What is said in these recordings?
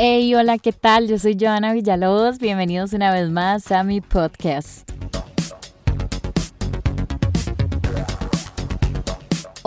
Hey, hola, ¿qué tal? Yo soy Joana Villalobos. Bienvenidos una vez más a mi podcast.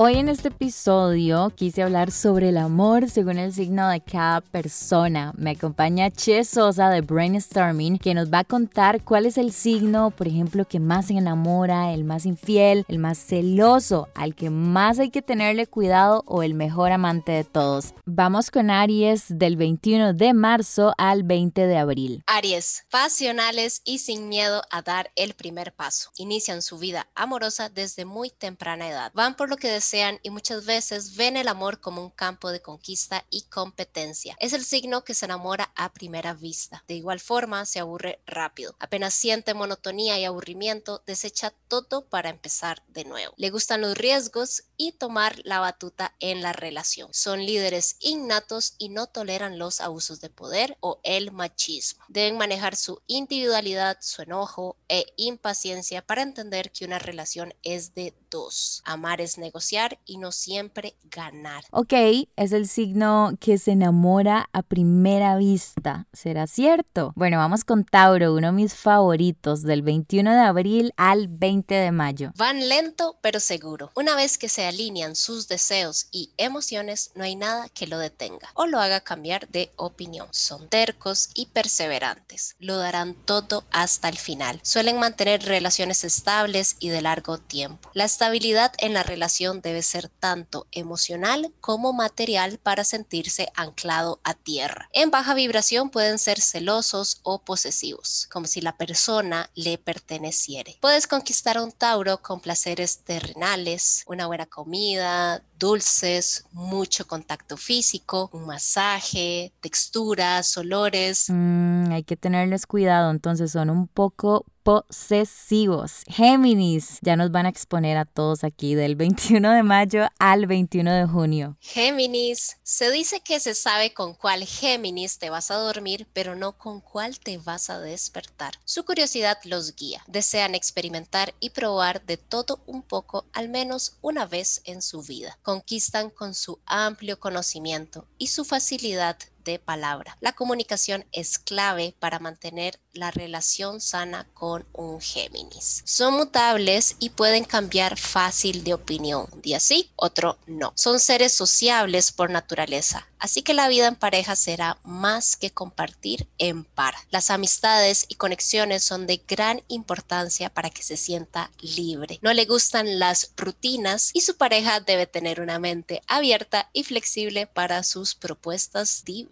Hoy en este episodio quise hablar sobre el amor según el signo de cada persona. Me acompaña Che Sosa de Brainstorming que nos va a contar cuál es el signo, por ejemplo, que más se enamora, el más infiel, el más celoso, al que más hay que tenerle cuidado o el mejor amante de todos. Vamos con Aries del 21 de marzo al 20 de abril. Aries, pasionales y sin miedo a dar el primer paso. Inician su vida amorosa desde muy temprana edad. Van por lo que desean y muchas veces ven el amor como un campo de conquista y competencia. Es el signo que se enamora a primera vista. De igual forma, se aburre rápido. Apenas siente monotonía y aburrimiento, desecha todo para empezar de nuevo. Le gustan los riesgos y tomar la batuta en la relación. Son líderes innatos y no toleran los abusos de poder o el machismo. Deben manejar su individualidad, su enojo e impaciencia para entender que una relación es de dos. Amar es negociar y no siempre ganar. Ok, es el signo que se enamora a primera vista. ¿Será cierto? Bueno, vamos con Tauro, uno de mis favoritos, del 21 de abril al 20 de mayo. Van lento pero seguro. Una vez que se alinean sus deseos y emociones, no hay nada que lo detenga o lo haga cambiar de opinión. Son tercos y perseverantes. Lo darán todo hasta el final. Suelen mantener relaciones estables y de largo tiempo. La estabilidad en la relación debe ser tanto emocional como material para sentirse anclado a tierra. En baja vibración pueden ser celosos o posesivos, como si la persona le perteneciere. Puedes conquistar a un Tauro con placeres terrenales, una buena comida, dulces, mucho contacto físico, un masaje, texturas, olores. Mm, hay que tenerles cuidado, entonces son un poco posesivos. Géminis, ya nos van a exponer a todos aquí del 21 de mayo al 21 de junio. Géminis, se dice que se sabe con cuál Géminis te vas a dormir, pero no con cuál te vas a despertar. Su curiosidad los guía. Desean experimentar y probar de todo un poco al menos una vez en su vida. Conquistan con su amplio conocimiento y su facilidad de palabra. La comunicación es clave para mantener la relación sana con un Géminis. Son mutables y pueden cambiar fácil de opinión. Un día sí, otro no. Son seres sociables por naturaleza, así que la vida en pareja será más que compartir en par. Las amistades y conexiones son de gran importancia para que se sienta libre. No le gustan las rutinas y su pareja debe tener una mente abierta y flexible para sus propuestas diversas.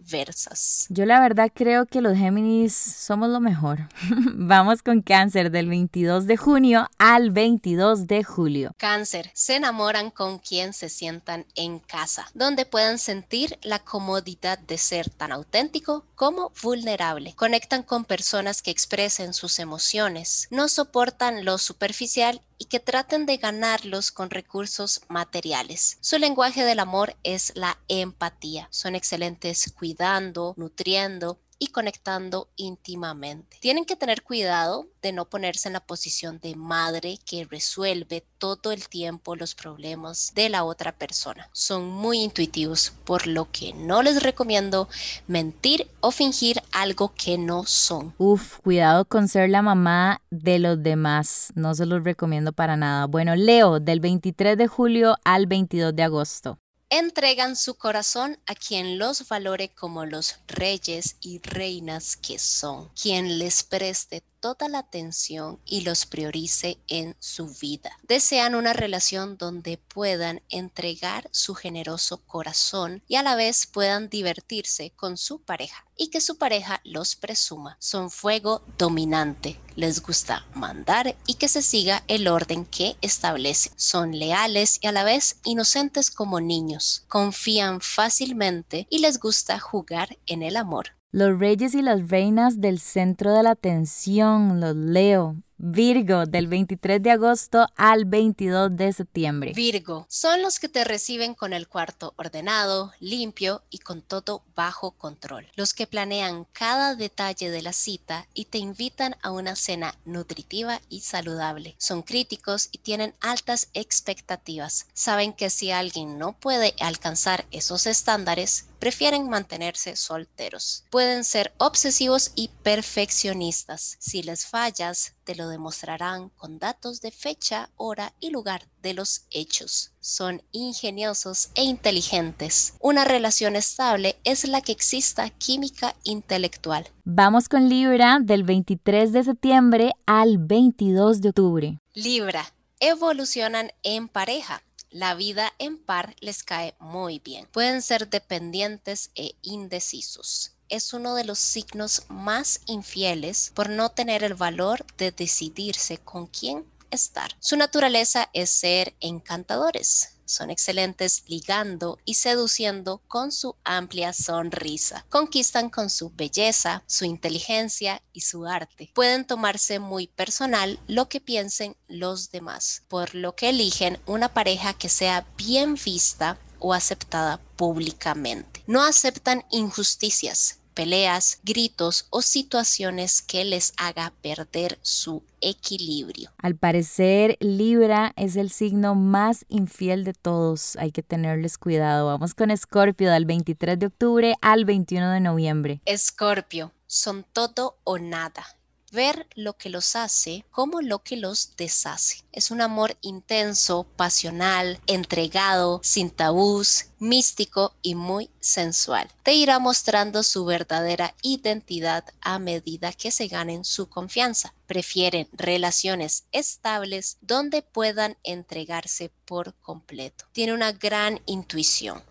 Yo la verdad creo que los Géminis somos lo mejor. Vamos con cáncer del 22 de junio al 22 de julio. Cáncer, se enamoran con quien se sientan en casa, donde puedan sentir la comodidad de ser tan auténtico como vulnerable. Conectan con personas que expresen sus emociones, no soportan lo superficial y que traten de ganarlos con recursos materiales. Su lenguaje del amor es la empatía. Son excelentes cuidando, nutriendo y conectando íntimamente. Tienen que tener cuidado de no ponerse en la posición de madre que resuelve todo el tiempo los problemas de la otra persona. Son muy intuitivos, por lo que no les recomiendo mentir o fingir algo que no son. Uf, cuidado con ser la mamá de los demás. No se los recomiendo para nada. Bueno, Leo, del 23 de julio al 22 de agosto entregan su corazón a quien los valore como los reyes y reinas que son, quien les preste toda la atención y los priorice en su vida. Desean una relación donde puedan entregar su generoso corazón y a la vez puedan divertirse con su pareja y que su pareja los presuma. Son fuego dominante, les gusta mandar y que se siga el orden que establece. Son leales y a la vez inocentes como niños. Confían fácilmente y les gusta jugar en el amor. Los reyes y las reinas del centro de la atención, los leo. Virgo, del 23 de agosto al 22 de septiembre. Virgo, son los que te reciben con el cuarto ordenado, limpio y con todo bajo control. Los que planean cada detalle de la cita y te invitan a una cena nutritiva y saludable. Son críticos y tienen altas expectativas. Saben que si alguien no puede alcanzar esos estándares, prefieren mantenerse solteros. Pueden ser obsesivos y perfeccionistas. Si les fallas, te lo demostrarán con datos de fecha, hora y lugar de los hechos. Son ingeniosos e inteligentes. Una relación estable es la que exista química intelectual. Vamos con Libra del 23 de septiembre al 22 de octubre. Libra. Evolucionan en pareja la vida en par les cae muy bien. Pueden ser dependientes e indecisos. Es uno de los signos más infieles por no tener el valor de decidirse con quién estar. Su naturaleza es ser encantadores, son excelentes ligando y seduciendo con su amplia sonrisa. Conquistan con su belleza, su inteligencia y su arte. Pueden tomarse muy personal lo que piensen los demás, por lo que eligen una pareja que sea bien vista o aceptada públicamente. No aceptan injusticias, peleas, gritos o situaciones que les haga perder su equilibrio. Al parecer, Libra es el signo más infiel de todos. Hay que tenerles cuidado. Vamos con Escorpio del 23 de octubre al 21 de noviembre. Escorpio, son todo o nada ver lo que los hace como lo que los deshace. Es un amor intenso, pasional, entregado, sin tabús, místico y muy sensual. Te irá mostrando su verdadera identidad a medida que se ganen su confianza. Prefieren relaciones estables donde puedan entregarse por completo. Tiene una gran intuición.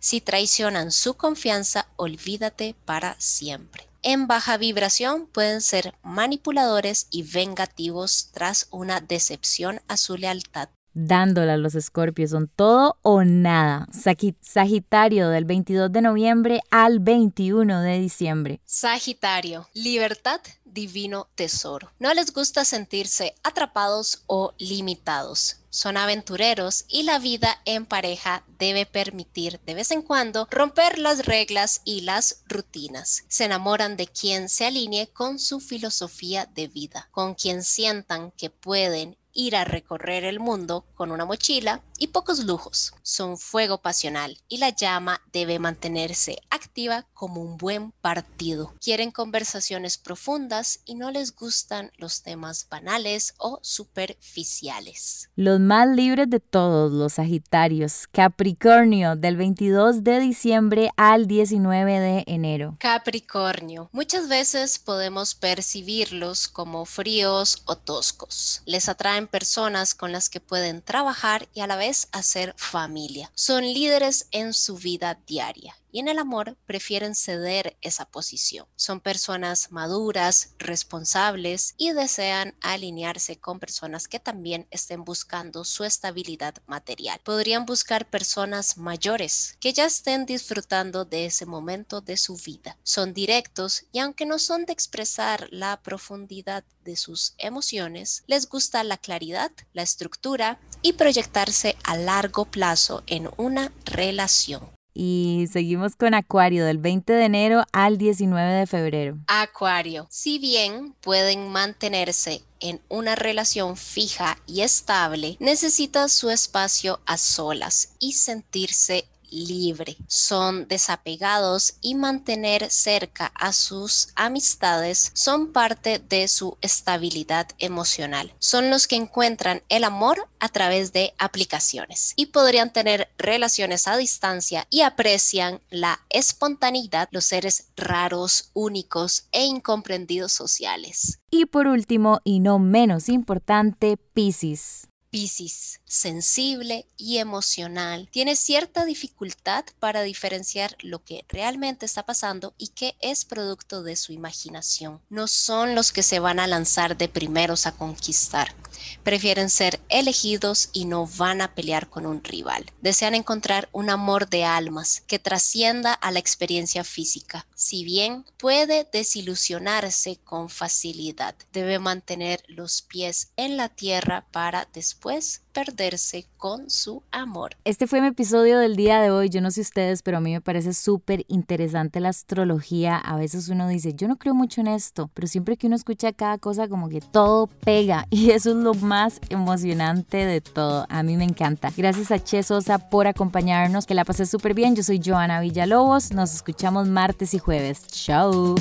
Si traicionan su confianza, olvídate para siempre en baja vibración pueden ser manipuladores y vengativos tras una decepción a su lealtad. Dándola a los escorpios son todo o nada. Sagitario del 22 de noviembre al 21 de diciembre. Sagitario, libertad divino tesoro. No les gusta sentirse atrapados o limitados. Son aventureros y la vida en pareja debe permitir de vez en cuando romper las reglas y las rutinas. Se enamoran de quien se alinee con su filosofía de vida, con quien sientan que pueden ir a recorrer el mundo con una mochila y pocos lujos. Son fuego pasional y la llama debe mantenerse activa como un buen partido. Quieren conversaciones profundas y no les gustan los temas banales o superficiales. Los más libres de todos los Sagitarios, Capricornio del 22 de diciembre al 19 de enero. Capricornio, muchas veces podemos percibirlos como fríos o toscos. Les atraen personas con las que pueden trabajar y a la vez hacer familia. Son líderes en su vida diaria y en el amor prefieren ceder esa posición. Son personas maduras, responsables y desean alinearse con personas que también estén buscando su estabilidad material. Podrían buscar personas mayores que ya estén disfrutando de ese momento de su vida. Son directos y aunque no son de expresar la profundidad de sus emociones, les gusta la claridad, la estructura y proyectarse a largo plazo en una relación. Y seguimos con Acuario del 20 de enero al 19 de febrero. Acuario, si bien pueden mantenerse en una relación fija y estable, necesita su espacio a solas y sentirse libre, son desapegados y mantener cerca a sus amistades son parte de su estabilidad emocional. Son los que encuentran el amor a través de aplicaciones y podrían tener relaciones a distancia y aprecian la espontaneidad, los seres raros, únicos e incomprendidos sociales. Y por último, y no menos importante, Pisces. Piscis, sensible y emocional, tiene cierta dificultad para diferenciar lo que realmente está pasando y qué es producto de su imaginación. No son los que se van a lanzar de primeros a conquistar. Prefieren ser elegidos y no van a pelear con un rival. Desean encontrar un amor de almas que trascienda a la experiencia física. Si bien puede desilusionarse con facilidad, debe mantener los pies en la tierra para después perderse con su amor. Este fue mi episodio del día de hoy. Yo no sé ustedes, pero a mí me parece súper interesante la astrología. A veces uno dice, yo no creo mucho en esto, pero siempre que uno escucha cada cosa como que todo pega y eso es lo más emocionante de todo. A mí me encanta. Gracias a Che Sosa por acompañarnos, que la pasé súper bien. Yo soy Joana Villalobos. Nos escuchamos martes y jueves. Chao.